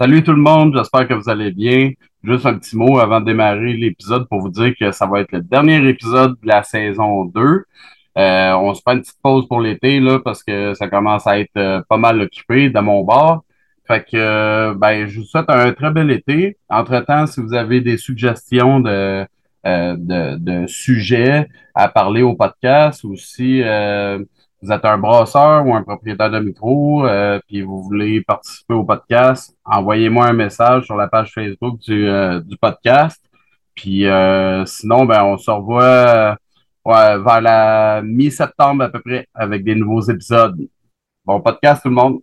Salut tout le monde, j'espère que vous allez bien. Juste un petit mot avant de démarrer l'épisode pour vous dire que ça va être le dernier épisode de la saison 2. Euh, on se fait une petite pause pour l'été là parce que ça commence à être euh, pas mal occupé de mon bord. Fait que euh, ben, je vous souhaite un très bel été. Entre-temps, si vous avez des suggestions de, de, de, sujets à parler au podcast ou si vous êtes un brasseur ou un propriétaire de micro, euh, puis vous voulez participer au podcast, envoyez-moi un message sur la page Facebook du, euh, podcast. Puis euh, sinon, ben, on se revoit vers la mi-septembre à peu près avec des nouveaux épisodes. Bon podcast tout le monde.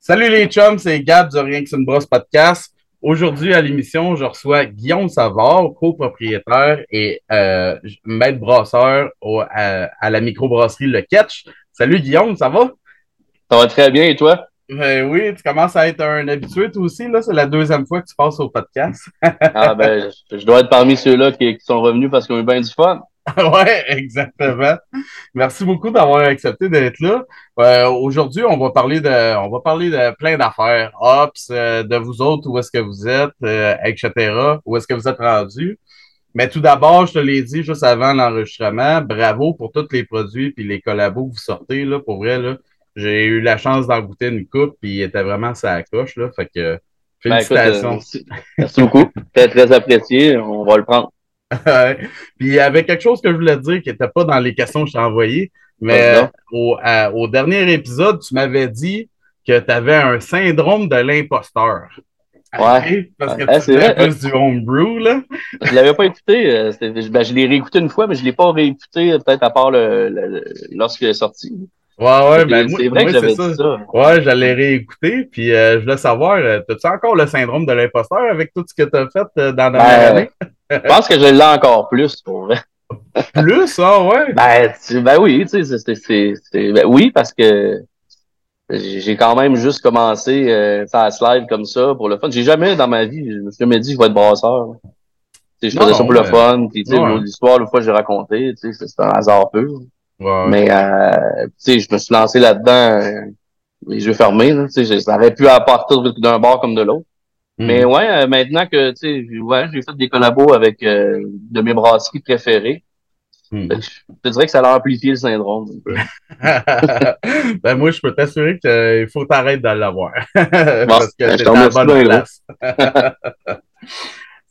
Salut les chums, c'est Gab du Rien que c'est une brosse podcast. Aujourd'hui, à l'émission, je reçois Guillaume Savard, copropriétaire et euh, maître brasseur à, la microbrasserie Le Catch. Salut Guillaume, ça va? Ça va très bien et toi? Ben oui, tu commences à être un habitué toi aussi, là. C'est la deuxième fois que tu passes au podcast. ah ben, je dois être parmi ceux-là qui, qui sont revenus parce qu'ils ont eu bien du fun. ouais, exactement. Merci beaucoup d'avoir accepté d'être là. Euh, aujourd'hui, on va parler de, on va parler de plein d'affaires, ops, euh, de vous autres, où est-ce que vous êtes, euh, etc. Où est-ce que vous êtes rendus. Mais tout d'abord, je te l'ai dit juste avant l'enregistrement, bravo pour tous les produits puis les collabos que vous sortez là. Pour vrai là, j'ai eu la chance d'en goûter une coupe puis il était vraiment ça coche là. Fait que ben, félicitations. merci. merci beaucoup. C'était très apprécié. On va le prendre. Puis il y avait quelque chose que je voulais dire qui n'était pas dans les questions que je t'ai envoyées, mais au, dernier épisode, tu m'avais dit que tu avais un syndrome de l'imposteur. Ouais. Parce que tu faisais plus du homebrew, là. je l'avais pas écouté. Euh, ben, je l'ai réécouté une fois, mais je l'ai pas réécouté peut-être à part le, lorsqu'il est sorti. Ouais, ouais, ben, c'est vrai que j'avais ça. ça. Ouais, j'allais réécouter, puis euh, je voulais savoir, euh, as-tu encore le syndrome de l'imposteur avec tout ce que tu as fait dans la ben, année? Je pense que je l'ai encore plus, pour vrai. plus, ah ouais? Ben, ben oui, tu sais, c'est, ben oui, parce que j'ai quand même juste commencé euh, faire live comme ça pour le fun. J'ai jamais dans ma vie, je me suis jamais dit que je vais être brasseur. je faisais ça pour le fun, puis tu sais, l'histoire, l'autre fois j'ai raconté, tu sais, c'est un hasard pur. Mais euh, tu sais, je me suis lancé là-dedans euh, les yeux fermés, tu sais, ça aurait pu apporter d'un bord comme de l'autre. Mais hmm. ouais, euh, maintenant que tu sais, ouais, j'ai fait des collabos avec euh, de mes brasseries préférées. Hmm. Ben, je te dirais que ça a amplifié le syndrome. ben moi, je peux t'assurer qu'il faut t'arrêter de l'avoir. parce que c'est la bonne place.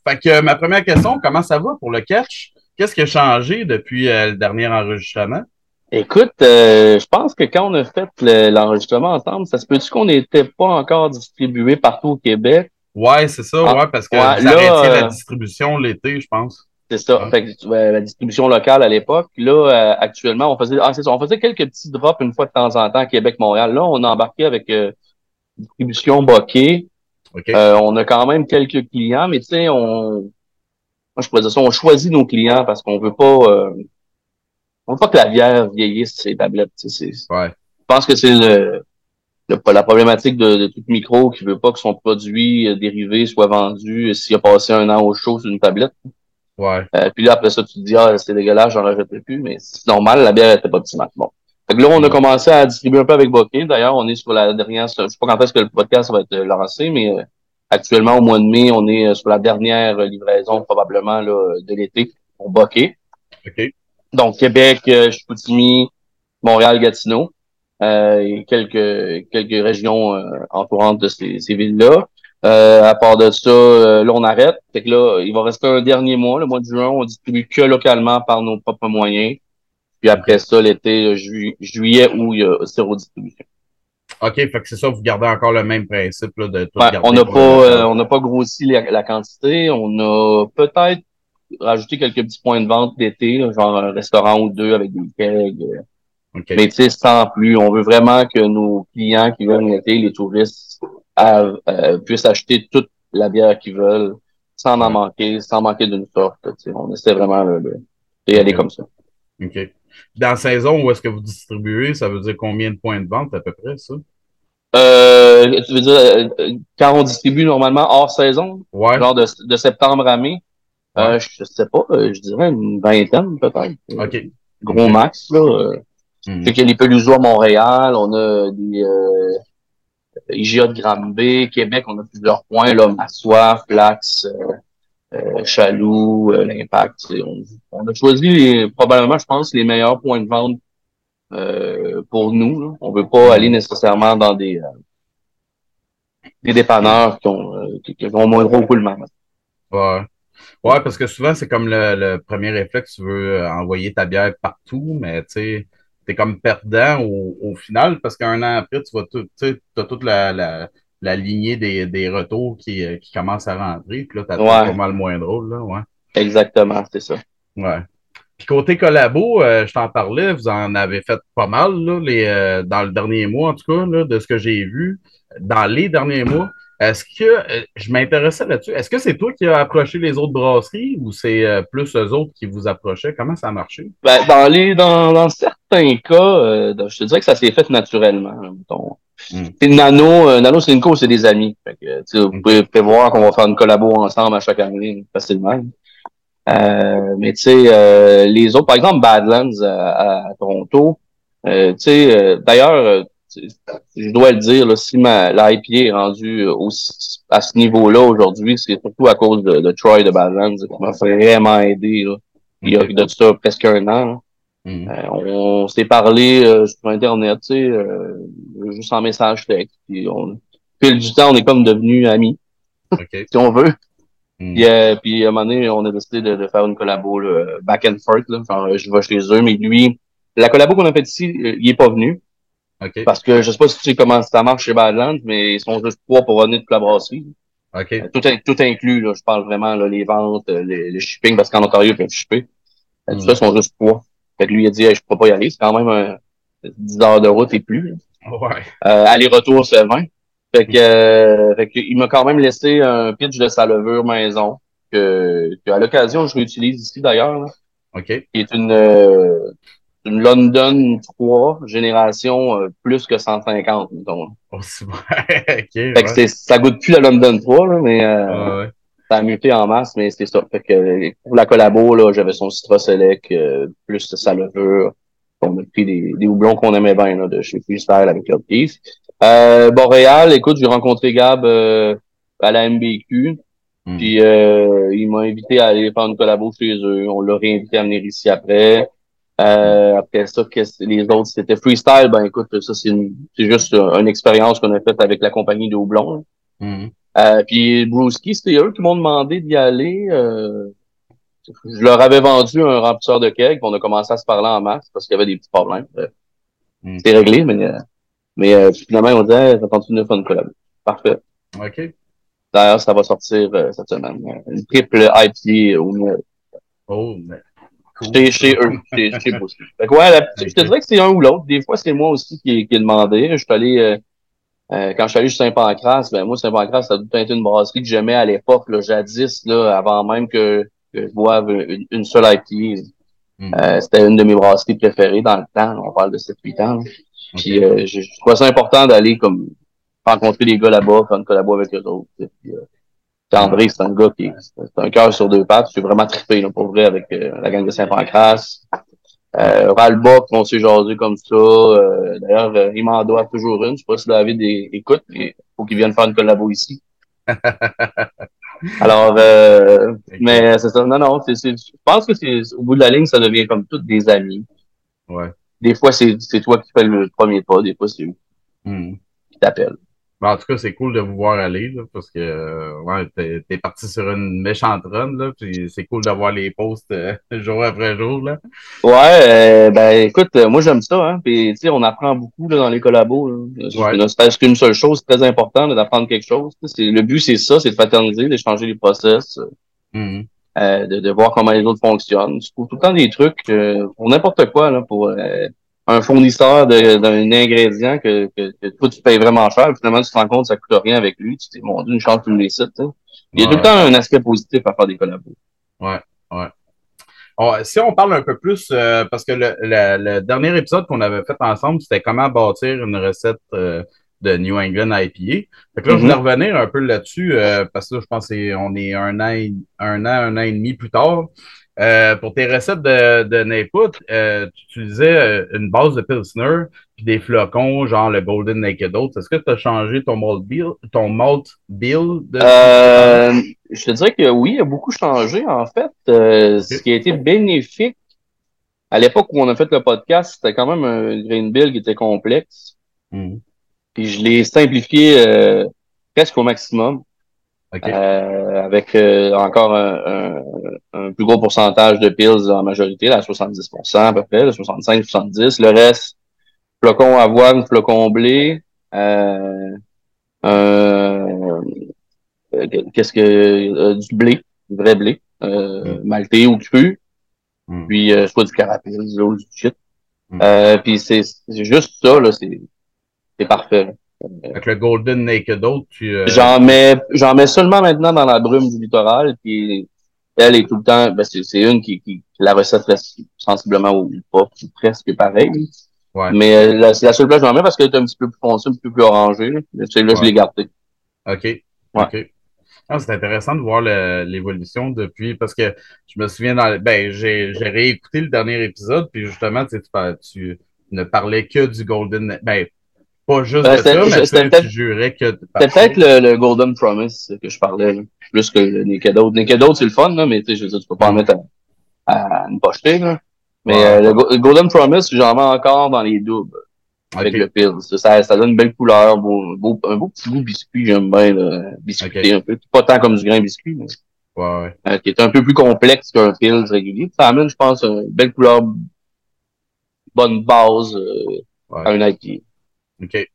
fait que ma première question, comment ça va pour le catch? Qu'est-ce qui a changé depuis euh, le dernier enregistrement? Écoute, je pense que quand on a fait l'enregistrement ensemble, ça se peut-tu qu'on n'était pas encore distribué partout au Québec? Ouais, c'est ça, ah, ouais, parce que ouais, là, la euh, distribution l'été, je pense. C'est ça. Fait la distribution locale à l'époque. Là, euh, actuellement, on faisait, ah, c'est ça, on faisait quelques petits drops une fois de temps en temps à Québec-Montréal. Là, on a embarqué avec euh, distribution bokeh. on a quand même quelques clients, mais tu sais, on, moi, je pourrais dire ça, on choisit nos clients parce qu'on veut pas, on veut pas que la bière vieillisse ces tablettes. Ouais. Je pense que c'est le, la problématique de, de, tout micro qui veut pas que son produit euh, dérivé soit vendu euh, s'il a passé un an au chaud sur une tablette. Ouais. Euh, puis là, après ça, tu te dis, ah, c'est dégueulasse, j'en rajouterai plus, mais c'est normal, la bière était pas optimale. Bon. Fait que là, on a commencé à distribuer un peu avec Bokeh. D'ailleurs, on est sur la dernière, je sais pas quand est-ce que le podcast va être lancé, mais actuellement, au mois de mai, on est sur la dernière livraison, probablement, là, de l'été pour Bokeh. OK. Donc, Québec, Chicoutimi, Montréal, Gatineau euh, et quelques quelques régions euh, entourantes de ces, ces villes-là. Euh, à part de ça, euh, là, on arrête. Fait que là, il va rester un dernier mois, le mois de juin, on distribue que localement par nos propres moyens. Puis après ça, l'été, juillet, où il y a zéro distribution. OK, fait que c'est ça, vous gardez encore le même principe là, de tout On n'a pas, on n'a pas grossi la, quantité. On a peut-être rajouté quelques petits points de vente d'été, genre un restaurant ou deux avec des kegs. Mais tu sais, sans plus, on veut vraiment que nos clients qui veulent l'été, les touristes, euh, puissent acheter toute la bière qu'ils veulent, sans en manquer, sans manquer d'une sorte. On essaie vraiment d'y aller comme ça. OK. Dans la saison où est-ce que vous distribuez, ça veut dire combien de points de vente à peu près, ça? Euh, tu veux dire, euh, quand on distribue normalement hors saison, ouais. genre de, de septembre à mai, Euh, je sais pas, euh, je dirais une vingtaine peut-être. OK. Gros max, là. Euh. Fait qu'il y a les Peluso à Montréal, on a des euh, IGA de Granby, Québec, on a plusieurs points, là, Massois, Flax, euh, euh, Chaloux, euh, l'Impact. On, on a choisi les- probablement, je pense, les meilleurs points de vente euh, pour nous. Là. On veut pas aller nécessairement dans des, euh, des dépanneurs qui ont, euh, qui, qui ont moins de roulement. Ouais. Ouais, parce que souvent, c'est comme le, le premier réflexe, tu veux euh, envoyer ta bière partout, mais tu sais, t'es comme perdant au, au final, parce qu'un an après, tu vas tout, t'as toute la, la, la lignée des, des retours qui, euh, qui commence à rentrer, puis là, t'as Ouais. pas mal moins drôle, là, ouais. Exactement, c'est ça. Ouais. Puis côté collabo, euh, je t'en parlais, vous en avez fait pas mal, là, les, euh, dans le dernier mois, en tout cas, là, de ce que j'ai vu, dans les derniers mois. Est-ce que, euh, je m'intéressais là-dessus, est-ce que c'est toi qui as approché les autres brasseries ou c'est euh, plus eux autres qui vous approchaient? Comment ça a marché? Ben, dans les dans, dans certains cas, euh, je te dirais que ça s'est fait naturellement. Mm. C'est Nano, euh, Nano Cinco, c'est des amis. Fait que, tu sais, vous pouvez prévoir qu'on va faire une collabo ensemble à chaque année, facilement. Euh, mais tu sais, euh, les autres, par exemple, Badlands à, à Toronto, euh, tu sais, euh, d'ailleurs, je dois le dire, là, si ma l'IPA est rendu aussi, à ce niveau-là aujourd'hui, c'est surtout à cause de, de Troy de Badlands qui m'a vraiment aidé là, il y a de ça presque un an. là. Mm. Euh, on s'est parlé euh, sur Internet, tu sais, euh, juste en message texte. Puis on, fil du temps, on est comme devenus amis, OK. si on veut. Mm. Puis, euh, puis à un moment donné, on a décidé de, de faire une collabo là, back and forth. Là. Genre, je vais chez eux, mais lui, la collabo qu'on a faite ici, euh, il est pas venu. OK. Parce que je sais pas si tu sais comment ça marche chez Badlands, mais ils sont juste trois pour venir toute la brasserie. OK. Euh, Tout, tout inclus, là, je parle vraiment là, les ventes, euh, les, le shipping, parce qu'en Ontario, ils peuvent shipper. Tout ça, ils sont juste trois. Fait que lui, il a dit, Hey, je peux pas y aller. C'est quand même un 10 heures de route et plus. Ouais. Euh, aller-retour, c'est 20. Fait que, euh, fait que il m'a quand même laissé un pitch de sa levure maison que, que à l'occasion, je réutilise ici d'ailleurs, OK. qui est une, euh, une London 3 génération euh, plus que 150, mettons. Oh, c'est vrai. OK. Fait que ouais. ça goûte plus la London 3, là, mais euh, Ouais, ça a muté en masse, mais c'est ça. Fait que pour la collabo, là, j'avais son Citra Select, euh, plus sa levure. On a pris des, des houblons qu'on aimait bien là, de chez Freestyle avec Club Keith. Euh, Boréal, écoute, j'ai rencontré Gab euh, à la MBQ. Mm. Puis euh, il m'a invité à aller faire une collabo chez eux. On l'a réinvité à venir ici après. Euh, après ça, qu'est-ce- les autres, c'était freestyle. Ben écoute, ça c'est c'est juste une expérience qu'on a faite avec la compagnie de houblon. Mm. Euh, puis Brewski, c'était eux qui m'ont demandé d'y aller. euh, je leur avais vendu un remplisseur de keg, on a commencé à se parler en masse parce qu'il y avait des petits problèmes. Euh, Mm. C'était réglé, mais, euh, mais euh, finalement, on disait, hey, ça continue de faire une collab. Parfait. OK. D'ailleurs, ça va sortir euh, cette semaine. Une triple IPA au mieux. Oh, mais cool. Chez, chez eux, chez, chez Brewski. Fait que ouais, la- je te dirais que c'est un ou l'autre. Des fois, c'est moi aussi qui, qui ai demandé. Je suis allé, euh, euh, quand je suis allé chez Saint-Pancras, ben moi, Saint-Pancras, ça a tout été une brasserie que j'aimais à l'époque, là, jadis, là, avant même que, que je boive une, une seule IPA. Mm. Euh, c'était une de mes brasseries préférées dans le temps. là. On parle de 7-8 ans. Puis je, je trouvais ça important d'aller comme rencontrer les gars là-bas, faire une collabo avec eux autres. puis André, c'est un gars qui c'est un cœur sur deux pattes. Je suis vraiment trippé là, pour vrai avec euh, la gang de Saint-Pancras. Euh, Ralbach, on s'est jasé comme ça. Euh, D'ailleurs, euh, il m'en doit toujours une. Je sais pas si David écoute, mais faut qu'il vienne faire une collabo ici. Alors, euh, mais c'est ça. Non, non, c'est, c'est- je pense que c'est au bout de la ligne, ça devient comme toutes des amis. Ouais. Des fois, c'est, c'est toi qui fais le premier pas, des fois, c'est eux Mm. qui t'appellent. Ben, en tout cas, c'est cool de vous voir aller, là, parce que euh, ouais, t'es, t'es parti sur une méchante run, là, puis c'est cool de voir les posts euh, jour après jour, là. Ouais, euh, ben écoute, euh, moi j'aime ça, hein. Puis tu sais, on apprend beaucoup là, dans les collabos. Là. C'est Ouais. qu'une seule chose très importante, d'apprendre quelque chose. Le but, c'est ça, c'est de fraterniser, d'échanger les process, Mm. euh, de, de voir comment les autres fonctionnent. Tu trouves tout le temps des trucs euh, pour n'importe quoi, là, pour euh, un fournisseur d'un ingrédient que, que, que toi tu payes vraiment cher, finalement tu te rends compte que ça coûte rien avec lui, tu te dis, mon Dieu, une chance tous les sites. Il y a tout le Ouais. temps un aspect positif à faire des collabos. On- si on parle un peu plus, euh, parce que le, le- le dernier épisode qu'on avait fait ensemble, c'était comment bâtir une recette euh, de New England IPA. Fait que là, je voulais revenir un peu là-dessus, parce que là, je pense qu'on est un an, un an, un an et demi plus tard. Euh, pour tes recettes de, de Naput, euh, tu utilisais euh, une base de Pilsner puis des flocons, genre le Golden Naked Oats. Est-ce que tu as changé ton malt bill, ton malt bill de... je te dirais que oui, il a beaucoup changé, en fait. Ce qui a été bénéfique, à l'époque où on a fait le podcast, c'était quand même un grain bill qui était complexe. Hmm. Puis je l'ai simplifié presque au maximum. Euh, avec euh, encore un, un, plus gros pourcentage de pills en majorité, à 70% à peu près, 65-70. Le reste, flocon avoine, flocon blé, euh, euh qu'est-ce que du blé, du vrai blé, mm. maltais ou cru, mm. puis soit du carapil, ou du shit. Mm. puis c'est juste ça, là, c'est parfait. Là. Avec le Golden Naked Oat, tu. Euh, j'en mets, j'en mets seulement maintenant dans la brume du littoral, puis elle est tout le temps, ben c'est une qui, qui, la recette reste sensiblement ou pas, presque pareil. Ouais. Mais euh, la, c'est la seule place que j'en mets parce qu'elle est un petit peu plus foncée, un petit peu plus orangée. Là, là je l'ai gardé. OK. Ouais. OK. Ah, c'est intéressant de voir l'évolution depuis parce que je me souviens dans ben j'ai j'ai réécouté le dernier épisode puis justement tu, tu ne parlais que du Golden ben pas juste ben, de ça, mais tu, jurais que... C'était peut-être le, Golden Promise que je parlais, plus que le Naked Oat. Naked Oat, c'est le fun, là, mais tu sais, je veux dire, tu peux pas en mettre à, une pochetée, là. Mais euh, le, Golden Promise, j'en mets encore dans les doubles avec le pils. Ça, ça donne une belle couleur, beau, beau, un beau petit goût biscuit, j'aime bien, là, biscuité un peu. Pas tant comme du grain biscuit, mais... Ouais, ouais. Euh, qui est un peu plus complexe qu'un pils régulier. Ça amène, je pense, une belle couleur, bonne base euh, à une IPA. OK.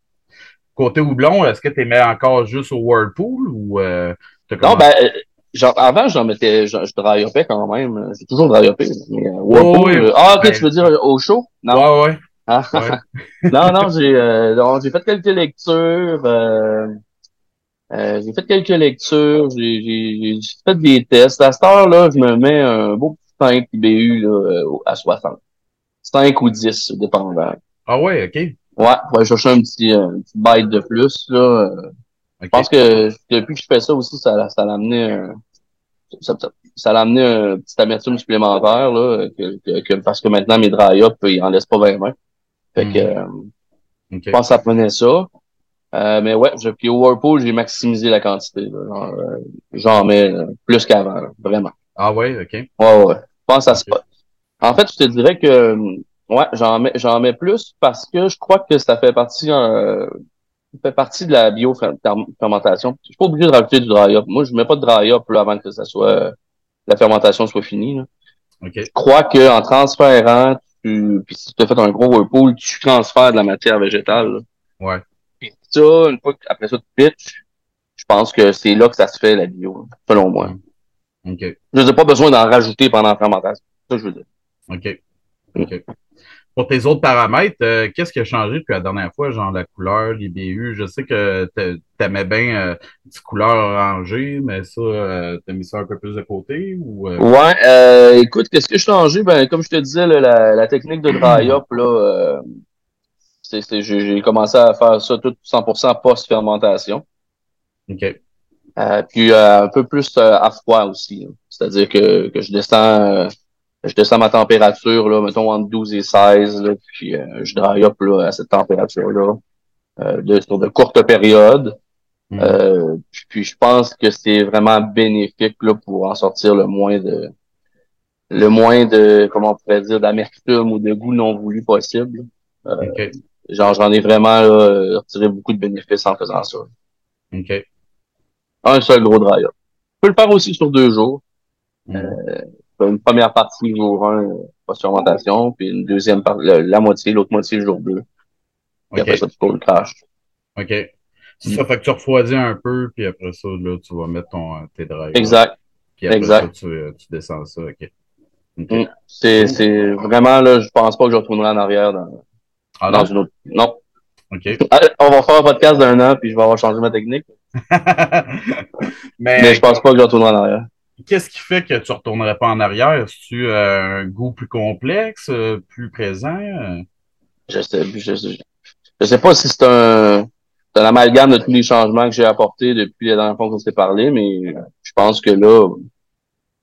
Côté houblon, est-ce que tu mets encore juste au Whirlpool ou euh, Non, ben, euh, genre, avant, j'en mettais, je, je dry quand même. J'ai toujours dry Mais, euh, Whirlpool, euh, ah, ok, ben, tu veux dire au chaud? Non. Ouais, ouais. Ah, non, non, j'ai euh, j'ai fait quelques lectures. Euh, j'ai fait quelques lectures. J'ai fait des tests. À cette heure-là, je me mets un beau petit 5 IBU là, à 60. 5 ou 10, dépendant. Ah ouais, OK. Ouais, pour aller chercher un petit, un petit bite de plus. Là. Euh. Je pense que depuis que je fais ça aussi, ça, ça l'a amené ça, ça, l'a amené un petit amertume supplémentaire là, que, que, parce que maintenant mes dry up ils en laissent pas vraiment. Fait que hmm. euh, je pense que ça prenait ça. Euh, mais ouais, puis au Whirlpool, j'ai maximisé la quantité. J'en mets plus qu'avant, vraiment. Ah ouais, ok. Ouais, ouais. Je pense à ça. En fait, je te dirais que Ouais, j'en mets, j'en mets plus parce que je crois que ça fait partie, euh, fait partie de la biofermentation. Je suis pas obligé de rajouter du dry up. Moi, je mets pas de dry up avant que ça soit, la fermentation soit finie. Là. Je crois que en transférant, tu, puis si tu as fait un gros whirlpool, tu transfères de la matière végétale. Ouais. Puis ça, une fois après ça, tu pitches, je pense que c'est là que ça se fait la bio, selon moi. OK. Je n'ai pas besoin d'en rajouter pendant la fermentation. Ça, je veux dire. OK. OK. Pour tes autres paramètres, euh, qu'est-ce qui a changé depuis la dernière fois, genre la couleur, les BU? Je sais que tu aimais bien euh, une couleur orangée, mais ça, euh, tu as mis ça un peu plus de côté? Ou, Ouais, écoute, qu'est-ce qui a changé? Ben, comme je te disais, la, la, technique de dry-up, là, j'ai commencé à faire ça tout 100% post-fermentation. OK. puis un peu plus à froid aussi. C'est-à-dire que, que je descends je descends ma température, là, mettons entre 12 et 16, là, puis euh, je dry up là, à cette température-là euh, de, sur de courtes périodes. Mm. Euh, puis je pense que c'est vraiment bénéfique là, pour en sortir le moins de le moins de comment on pourrait dire d'amertume ou de goût non voulu possible. Euh, Genre j'en ai vraiment là, retiré beaucoup de bénéfices en faisant ça. Okay. Un seul gros dry up. Je peux le faire aussi sur deux jours. Mm. Euh, une première partie jour 1, post-fermentation, puis une deuxième partie, la, moitié, l'autre moitié jour 2. Puis après ça, tu peux le crash. OK. C'est ça, fait que tu refroidis un peu, puis après ça, là, tu vas mettre ton, tes drives. Exact. Puis après exact. ça, tu, tu, descends ça, OK. Mm. C'est, c'est vraiment, là, je pense pas que je retournerai en arrière dans, ah, dans une autre. Non. OK. on va faire un podcast d'un an, puis je vais avoir changé ma technique. Mais, Mais je pense pas que je retournerai en arrière qu'est-ce qui fait que tu ne retournerais pas en arrière? Est-ce euh, un goût plus complexe, euh, plus présent? Je sais, je sais, je sais pas si c'est un. un amalgame de tous les changements que j'ai apportés depuis la dernière fois qu'on s'est parlé, mais je pense que là,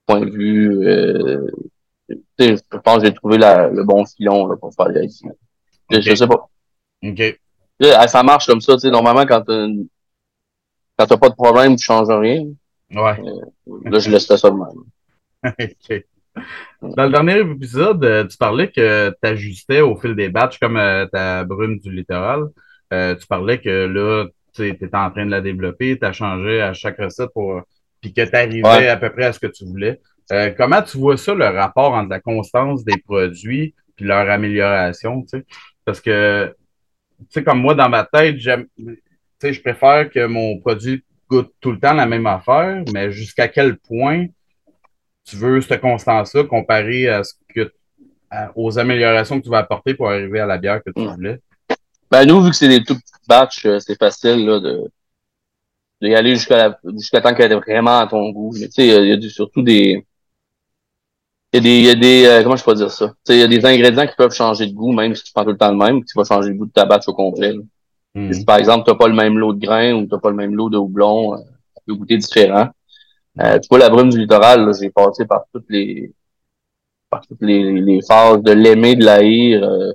point de vue, euh, je pense que j'ai trouvé le bon filon là, pour faire les je, je sais pas. OK. Ça marche comme ça, tu sais, normalement, quand quand t'as pas de problème, tu changes rien. Ouais. Euh, là, je laisse ça de même. OK. Dans le dernier épisode, euh, tu parlais que tu ajustais au fil des batchs comme euh, ta brume du littoral. tu parlais que là, tu étais en train de la développer, tu as changé à chaque recette pour puis que tu arrivais à peu près à ce que tu voulais. comment tu vois ça, le rapport entre la constance des produits puis leur amélioration, tu sais? Parce que, tu sais, comme moi, dans ma tête, j'aime, sais, je préfère que mon produit goûte tout le temps la même affaire, mais jusqu'à quel point tu veux cette constance-là comparé à ce que aux améliorations que tu vas apporter pour arriver à la bière que tu mm. voulais? Ben, nous, vu que c'est des tout petits batchs, euh, c'est facile là, de, d'y aller jusqu'à jusqu'à temps qu'elle est vraiment à ton goût. tu sais, il y a, surtout des. Il y a des, il y a des euh, comment je peux dire ça? Il y a des ingrédients qui peuvent changer de goût, même si tu prends tout le temps le même, tu vas changer le goût de ta batch au complet. Hmm. Si par exemple, tu n'as pas le même lot de grains ou tu n'as pas le même lot de houblon, euh, ça peut goûter différent. Euh, tu vois, la brume du littoral, j'ai passé par toutes les par toutes les, les phases de l'aimer, de l'haïr. Euh,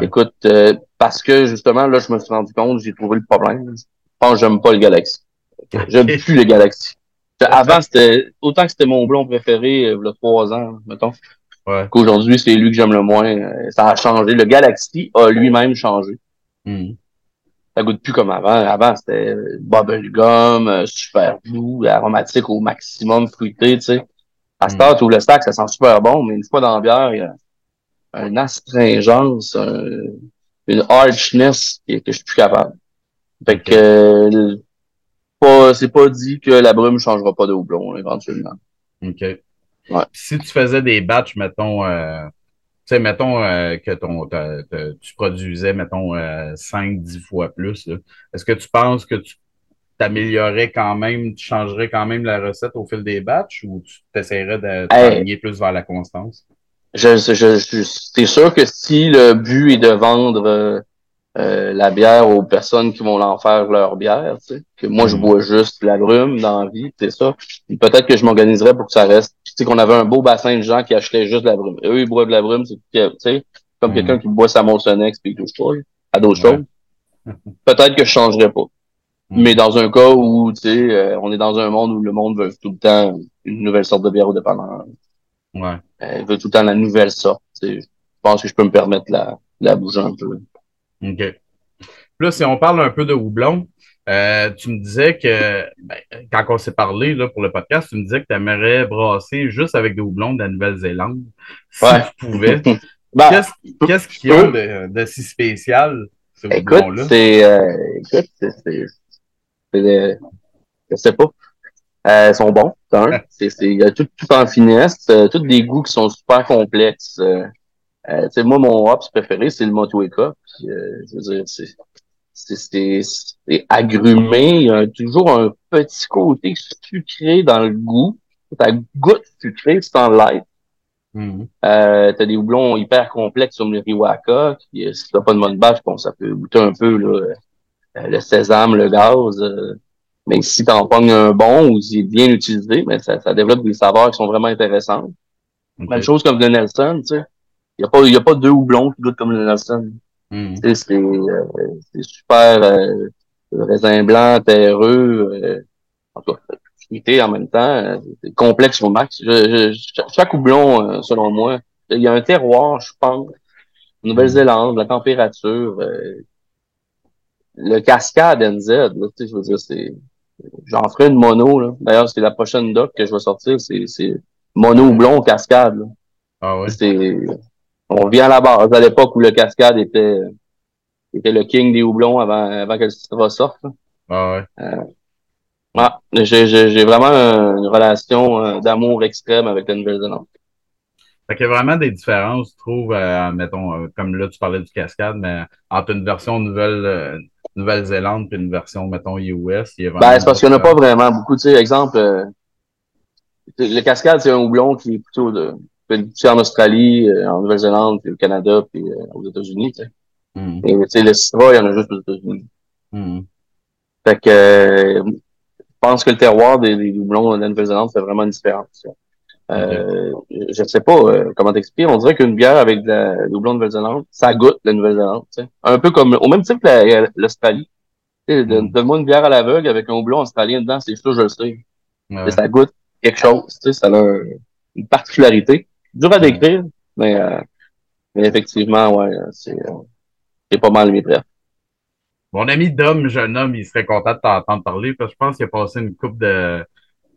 écoute, euh, parce que justement, là, je me suis rendu compte, j'ai trouvé le problème. Je pense que j'aime pas le Galaxy. J'aime plus le Galaxy. Avant, c'était autant que c'était mon blond préféré il y a trois ans, mettons. Ouais. Qu'aujourd'hui, c'est lui que j'aime le moins. Ça a changé. Le Galaxy a lui-même changé. Hmm ça goûte plus comme avant. Avant, c'était bubblegum, euh, super doux, aromatique au maximum, fruité, tu sais. À ce temps, tout le stack, ça sent super bon, mais une fois dans la bière, il y a une astringence, une archness que, je suis plus capable. Fait que euh, pas, c'est pas dit que la brume changera pas de houblon, éventuellement. OK. Ouais. Si tu faisais des batchs, mettons, euh, sais, mettons euh, que ton, tu produisais, mettons, 5-10 euh, fois plus. Est-ce que tu penses que tu t'améliorerais quand même, tu changerais quand même la recette au fil des batchs ou tu t'essaierais de t'aligner plus vers la constance? Je, je, je, c'est sûr que si le but est de vendre euh, la bière aux personnes qui vont en faire leur bière, tu sais. Que moi, je mm. bois juste la brume dans la vie, c'est ça. Peut-être que je m'organiserais pour que ça reste. Tu sais, qu'on avait un beau bassin de gens qui achetaient juste la brume. eux, ils boivent de la brume, c'est tu sais, comme mm. quelqu'un qui boit sa Monsonex puis tout ça, à d'autres choses. Peut-être que je changerais pas. Mm. Mais dans un cas où, tu sais, euh, on est dans un monde où le monde veut tout le temps une nouvelle sorte de bière au dépanneur. Ouais. Euh, veut tout le temps la nouvelle sorte. Je pense que je peux me permettre la, la bouger un peu. OK. Là, si on parle un peu de houblon, euh, tu me disais que, ben, quand on s'est parlé là, pour le podcast, tu me disais que tu aimerais brasser juste avec des houblons de la Nouvelle-Zélande. Si tu pouvais. Ben, qu'est-ce qu'ils ont de, de, si spécial, ce houblon-là? C'est, euh, écoute, c'est, c'est, je sais pas. Euh, ils sont bons, c'est, il y a tout, tout en finesse, euh, tous des goûts qui sont super complexes. Euh, euh, moi, mon hops préféré, c'est le Motueka. Euh, c'est c'est agrumé. Il y a toujours un petit côté sucré dans le goût. Ta goutte sucrée, c'est en light. Mm-hmm. euh, t'as des houblons hyper complexes comme le Riwaka. Qui, si t'as pas de mode bâche, bon, ça peut goûter un peu là, euh, le sésame, le gaz. Euh, mais si t'en pognes un bon ou s'il est bien utilisé, mais ça, ça développe des saveurs qui sont vraiment intéressantes. Même chose comme le Nelson, tu sais. Il n'y a, pas, y a pas deux houblons qui goûtent comme le Nelson. Mm. C'est euh, super euh, raisin blanc, terreux, euh, en tout cas, en même temps, euh, c'est complexe au max. Je, je, chaque houblon, euh, selon moi, il y a un terroir, je pense, Nouvelle-Zélande, la température, le cascade NZ, là, je veux dire, c'est, j'en ferai une mono, là. D'ailleurs, c'est la prochaine doc que je vais sortir, c'est, c'est mono houblon cascade, là. Ah ouais? C'est, on revient à la base, à l'époque où le cascade était, était le king des houblons avant, avant que le Citra sorte. Ah ouais. Euh, j'ai vraiment une relation euh, d'amour extrême avec la Nouvelle-Zélande. Fait qu'il y a vraiment des différences, je trouve, euh, mettons, euh, comme là, tu parlais du cascade, mais entre une version Nouvelle, Nouvelle-Zélande et une version, mettons, US, il y a vraiment. Ben, c'est parce qu'il n'y en a pas vraiment beaucoup. Tu sais, exemple, le cascade, c'est un houblon qui est plutôt de, c'est en Australie, euh, en Nouvelle-Zélande, puis au Canada, puis euh, aux États-Unis. Tu sais. Mm. Et tu sais, le Citra, il y en a juste aux États-Unis. Hmm. Fait que euh, je pense que le terroir des, des doublons de la Nouvelle-Zélande fait vraiment une différence. Euh, Je sais pas euh, comment t'expliquer. On dirait qu'une bière avec de la doublon de Nouvelle-Zélande, ça goûte la Nouvelle-Zélande. tu sais. Un peu comme au même type que la- l'Australie. Tu sais, Mm. Donne-moi une bière à l'aveugle avec un houblon australien dedans, c'est sûr, je le sais. Ouais. Ça goûte quelque chose. tu sais, Ça a un- une particularité. Dur à décrire, mais, euh, mais effectivement, ouais, c'est euh, c'est pas mal mes préfs. Mon ami Dom, jeune homme, il serait content de t'entendre parler parce que je pense qu'il a passé une coupe de.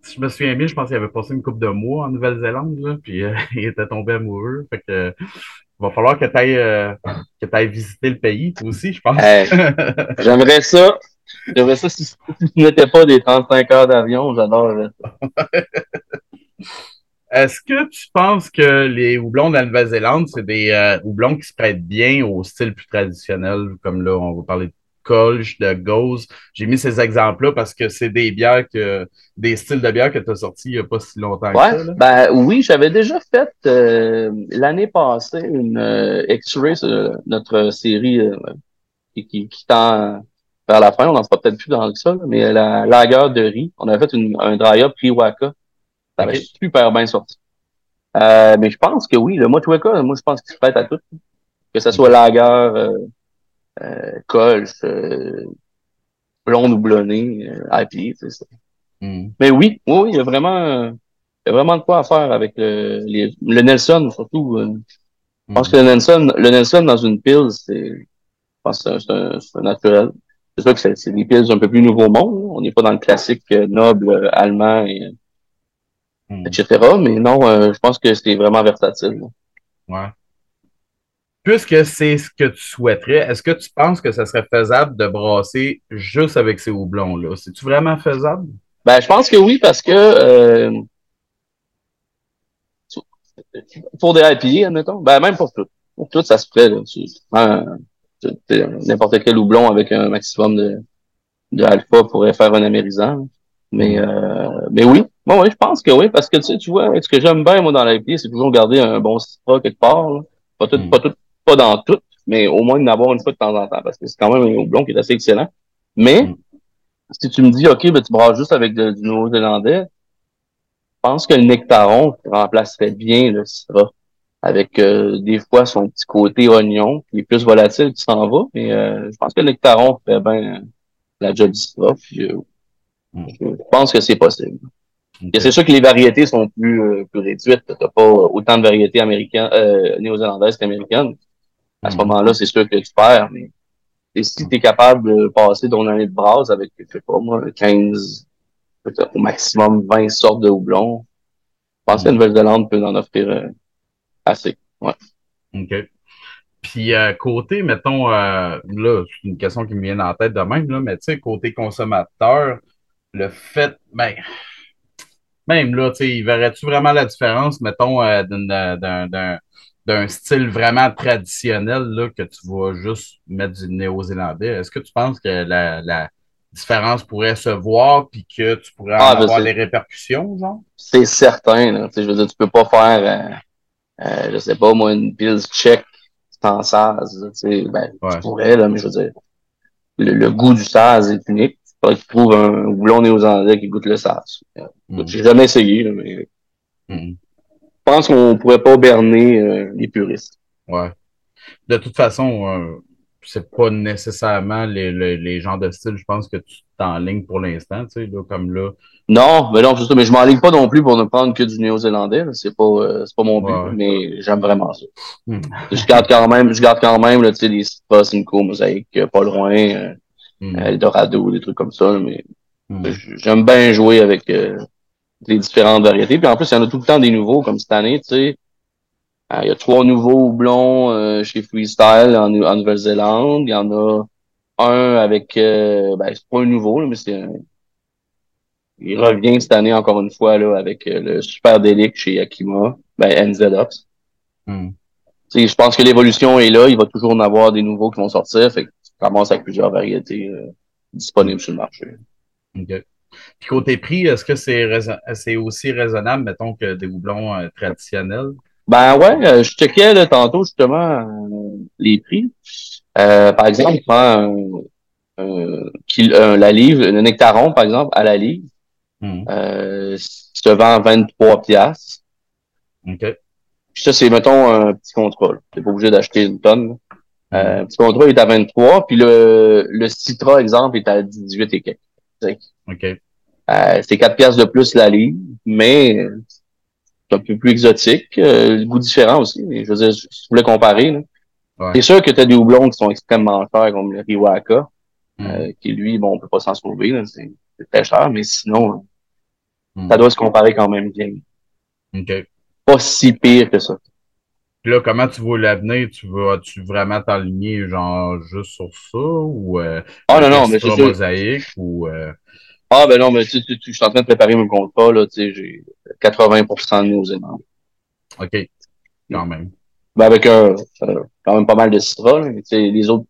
Si je me souviens bien, je pense qu'il avait passé une coupe de mois en Nouvelle-Zélande, là, puis euh, il était tombé amoureux. Fait que euh, il va falloir que tu ailles, que t'ailles visiter le pays, toi aussi, je pense. Hey, J'aimerais ça. J'aimerais ça si, si ce n'était pas des 35 heures d'avion, j'adorerais ça. Est-ce que tu penses que les houblons de la Nouvelle-Zélande, c'est des euh, houblons qui se prêtent bien au style plus traditionnel, comme là, on va parler de Kolsch, de Gose. J'ai mis ces exemples-là parce que c'est des bières que, des styles de bières que tu as sortis il n'y a pas si longtemps que ça. Ouais, là. ben oui, j'avais déjà fait euh, l'année passée une euh, X-Ray sur notre série euh, qui, qui, qui tend vers la fin. On n'en fera peut-être plus dans ça, mais la lager de riz. On avait fait une, un dry-up Priwaka. Ça avait Ok. super bien sorti. Euh, mais je pense que oui, le Motueka, moi je pense qu'il se prête à tout. Que ce soit lager, euh, euh, Kolsch, euh, blonde ou blonné, euh, sais, c'est- Mm. mais oui, oui, il y a vraiment, il y a vraiment de quoi à faire avec le, les- le Nelson, surtout. euh. Je pense que le Nelson, le Nelson dans une pile, c'est, je pense que c'est un, un, naturel. C'est sûr que c'est, des piles un peu plus nouveau monde. là. On n'est pas dans le classique euh, noble allemand, et, Mm. etc. Mais non, euh, je pense que c'est vraiment versatile. là. Ouais. Puisque c'est ce que tu souhaiterais, est-ce que tu penses que ça serait faisable de brasser juste avec ces houblons-là? C'est-tu vraiment faisable? Ben, je pense que oui, parce que euh, pour des IPA, admettons, ben même pour tout. Pour tout, ça se tu- n'importe quel houblon avec un maximum de, de alpha pourrait faire un amérisant. Mais euh, mais oui, bon, oui, je pense que oui, parce que tu sais, tu vois, ce que j'aime bien moi dans l'IPA, c'est toujours garder un bon citra quelque part. là. Pas tout, Mm. pas tout, pas dans tout, mais au moins d'en avoir une fois de temps en temps, parce que c'est quand même un houblon qui est assez excellent. Mais Mm. si tu me dis, OK, ben, tu brasses juste avec de- du Nouveau-Zélandais, je pense que le nectaron remplacerait bien le Citra. Avec euh, des fois son petit côté oignon, qui est plus volatile, qui s'en va. Mais euh, je pense que le nectaron fait bien la job du Citra. Puis, euh, Mm. je pense que c'est possible. Ok. Et c'est sûr que les variétés sont plus, euh, plus réduites. T'as pas autant de variétés américaines, euh, néo-zélandaises qu'américaines. À ce Mm. moment-là, c'est sûr que tu perds, mais et si tu es capable de passer ton année de base avec, je sais pas moi, 15, peut-être au maximum 20 sortes de houblons, je pense que la Nouvelle-Zélande peut en offrir euh, assez. Ouais. OK. Puis euh, côté, mettons, euh, là, c'est une question qui me vient en tête de même, là, mais tu sais, côté consommateur, le fait, ben, même là, tu verrais-tu vraiment la différence, mettons, euh, d'une- d'un, d'un, d'un style vraiment traditionnel, là, que tu vas juste mettre du néo-zélandais? Est-ce que tu penses que la, la différence pourrait se voir puis que tu pourrais Ah, ben, avoir des répercussions, genre? C'est certain, là. Tu sais, je veux dire, tu peux pas faire, euh, euh, je sais pas moi, une pils tchèque sans saz. ben, Ouais. tu pourrais, là, mais je veux dire, le, le goût du saz est unique. Faudrait que tu trouves un houblon néo-zélandais qui goûte le. Euh, Mm. J'ai jamais essayé, là, mais je Mm. pense qu'on pourrait pas berner euh, les puristes. Ouais. De toute façon, euh, c'est pas nécessairement les, les, les genres de style, je pense que tu t'enlignes pour l'instant, tu sais, là, comme là. Non, mais non, c'est ça, mais je m'enligne pas non plus pour ne prendre que du néo-zélandais. C'est pas, euh, c'est pas mon but, Ouais. mais j'aime vraiment ça. Mm. Je garde quand même, je garde quand même, là, tu sais, des Simcoe, Mosaïque, pas loin, euh, Mm. Eldorado, des trucs comme ça, mais Mm. j- j'aime bien jouer avec euh, les différentes variétés. Puis en plus, il y en a tout le temps des nouveaux, comme cette année, tu sais. Euh, Il y a trois nouveaux houblons euh, chez Freestyle en, en Nouvelle-Zélande. Il y en a un avec, euh, ben, c'est pas un nouveau, là, mais c'est un- il revient cette année encore une fois là avec euh, le Super Delic chez Yakima, ben NZOps. Mm. Tu sais, je pense que l'évolution est là, il va toujours en avoir des nouveaux qui vont sortir, fait que tu commences avec plusieurs variétés euh, disponibles sur le marché. OK. Puis côté prix, est-ce que c'est aussi raisonnable, mettons, que des houblons euh, traditionnels? Ben ouais, euh, je checkais là, tantôt justement euh, les prix. Euh, par exemple, tu prends un, qui, la livre, le nectaron, par exemple, à la livre, Mhm. euh, se vend 23 piastres. OK. Puis ça, c'est, mettons, un petit contrat. T'es pas obligé d'acheter une tonne. Euh, petit contrat est à 23, puis le, le Citra, exemple, est à 18 et quelques. OK. Euh, c'est 4 piastres de plus la livre, mais c'est un peu plus exotique, euh, le goût différent aussi. Mais je veux dire, si tu voulais comparer, là, Ouais. c'est sûr que tu as des houblons qui sont extrêmement chers, comme le Riwaka, euh, qui lui, bon, on peut pas s'en sauver, là, c'est c'est très cher, mais sinon, Mhm. ça doit se comparer quand même bien. OK. Pas si pire que ça. Puis là, comment tu vois l'avenir? Tu vas-tu vraiment t'aligner genre juste sur ça ou euh, Ah non, non, mais c'est mosaïque ou euh, Ah ben non, mais tu, tu, tu- je suis en train de préparer mon contrat, là, tu sais, j'ai 80% de nos aimants. OK, quand même. Ben avec un, euh, quand même pas mal de citra, tu sais, les autres.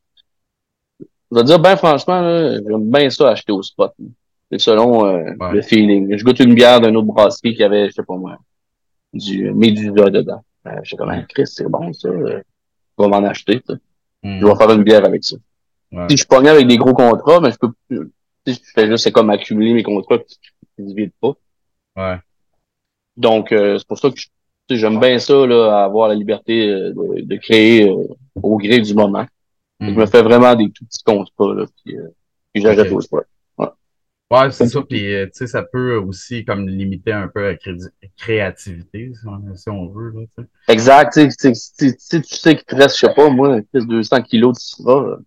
Je vais te dire, ben franchement, j'aime bien ça acheter au spot. C'est selon Ouais. le feeling. Je goûte une bière d'une autre brasserie qui avait, je sais pas moi, du Médusa dedans. Euh, je sais comment, Chris, c'est bon ça. Je vais m'en acheter. ça. Mhm. Je vais faire une bière avec ça. Ouais. Si je pognais avec des gros contrats, mais je peux. Si je fais juste, c'est comme accumuler mes contrats qui ne se vident pas. Ouais. Donc, euh, c'est pour ça que tu j'aime bien ça, là, avoir la liberté euh, de, de créer euh, au gré du moment. Mhm. Je me fais vraiment des tout petits contrats, là, puis, euh, puis j'achète Ok. au spot. Ouais, c'est ça. Puis, euh, tu sais, ça peut aussi comme limiter un peu la cré- créativité, si on, si on veut. Là. Exact, tu sais, tu sais, tu sais qu'il te reste, je sais pas, moi, plus 200 kilos de citra,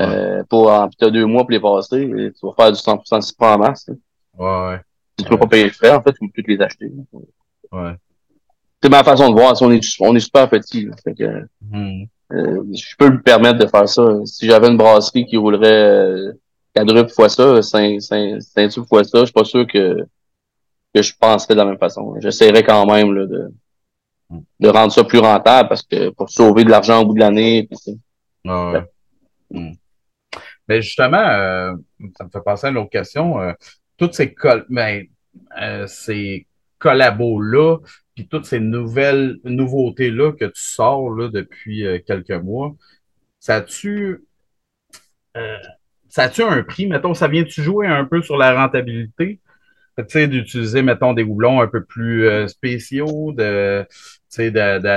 euh, pour, en, t'as deux mois pour les passer, et tu vas faire du 100% de citra en masse, là. Ouais, ouais, Si tu peux pas payer le frais, en fait, tu peux toutes les acheter. là. ouais. C'est ma façon de voir, on est, on est super petit, là. Fait que, Mhm. Euh, je peux me permettre de faire ça. Si j'avais une brasserie qui roulerait euh, quadruple fois ça, cinq, cinq, quintuple fois ça, je suis pas sûr que, que je penserais de la même façon. J'essaierais quand même là, de, de rendre ça plus rentable parce que pour sauver de l'argent au bout de l'année. c'est- Ouais. Mhm. Mais justement, euh, ça me fait penser à une autre question. euh, toutes ces col ben, euh, ces collabos-là, puis toutes ces nouvelles nouveautés-là que tu sors là, depuis euh, quelques mois, ça a-tu euh, ça a-tu un prix? Mettons, ça vient-tu jouer un peu sur la rentabilité? Tu sais, d'utiliser, mettons, des houblons un peu plus euh, spéciaux, de,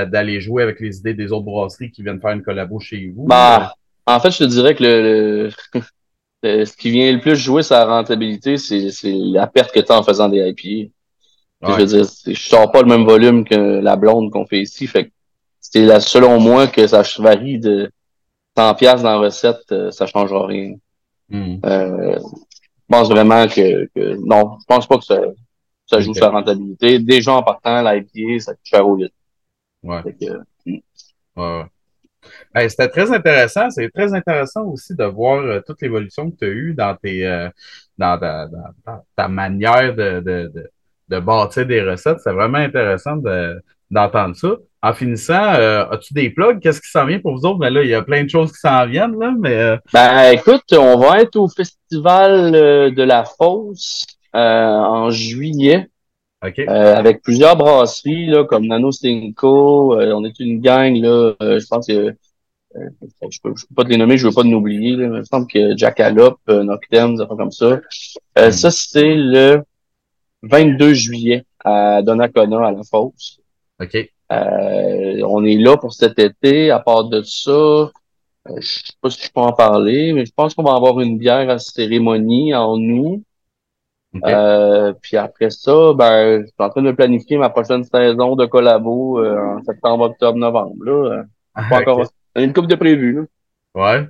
d'aller jouer avec les idées des autres brasseries qui viennent faire une collabo chez vous. Bah, en fait, je te dirais que le, ce qui vient le plus jouer sa rentabilité, c'est la perte que tu as en faisant des IPA. Ouais. Je veux dire, je sors pas le même volume que la blonde qu'on fait ici. Fait que c'est selon moi que ça varie de 100 pièces dans la recette, euh, ça changera rien. Hmm. Euh, je pense vraiment que, que non, je pense pas que ça, ça joue Ok. sa rentabilité. Déjà en partant, l'IPA, ça coûte cher au litre. Ouais. Que, ouais. Hey, C'était très intéressant. C'est très intéressant aussi de voir euh, toute l'évolution que tu as eue dans tes euh, dans ta, dans- dans ta manière de, de, de, de bâtir des recettes. C'est vraiment intéressant de- d'entendre ça. En finissant, euh, as-tu des plugs? Qu'est-ce qui s'en vient pour vous autres? Mais là, il y a plein de choses qui s'en viennent, là, mais euh, Ben, écoute, on va être au festival euh, de la Fosse euh, en juillet OK. euh, avec plusieurs brasseries là, comme Nano Cinco. euh, on est une gang là. euh, je pense que euh, je peux, je peux pas te les nommer, je veux pas nous oublier. Là, mais il me semble que Jackalope, Noctem, des comme ça. Euh, Mm. Ça c'est le 22 juillet à Donnacona à la Fosse. OK. Euh, on est là pour cet été. À part de ça, euh, je sais pas si je peux en parler, mais je pense qu'on va avoir une bière à cérémonie en août. OK. Euh, puis après ça, ben, je suis en train de planifier ma prochaine saison de collabo euh, en septembre, octobre, novembre. Là. Euh, Pas encore. OK. Il y a une coupe de prévu. Là. Ouais.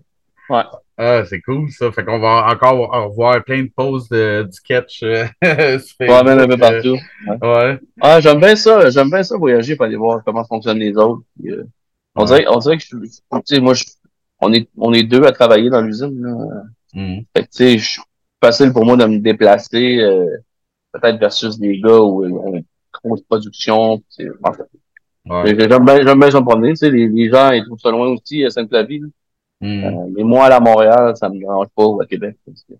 Ouais. Ah, c'est cool, ça. Fait qu'on va encore revoir plein de poses de, du sketch euh, On va mettre un peu partout. euh, Ouais. Ah, j'aime bien ça. J'aime bien ça voyager pour aller voir comment fonctionnent les autres. Puis, euh, on Ouais. dirait, on dirait que je, tu sais, moi, je, on est, on est deux à travailler dans l'usine. Là. Mhm. Fait que, tu sais, je- facile pour moi de me déplacer, euh, peut-être versus des gars où ils ont une grosse production. Ouais. J'aime bien, j'aime bien se promener, tu sais, les, les gens, ils trouvent ça loin aussi, à Sainte-Flavie. Euh, mais moi, à Montréal, ça me dérange pas, ou à Québec. C'est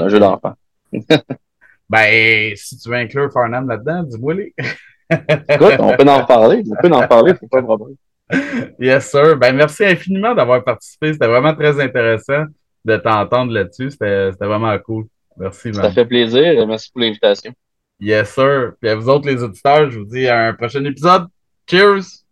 un jeu d'enfant. Ben, si tu veux inclure Farnham là-dedans, dis-moi les. Écoute, on peut en reparler, on peut en parler, c'est pas un problème. Yes, sir. Ben, merci infiniment d'avoir participé. C'était vraiment très intéressant. de t'entendre là-dessus. C'était vraiment cool. Merci, man. Ça fait plaisir. Merci pour l'invitation. Yes, sir. Puis à vous autres, les auditeurs, je vous dis à un prochain épisode. Cheers!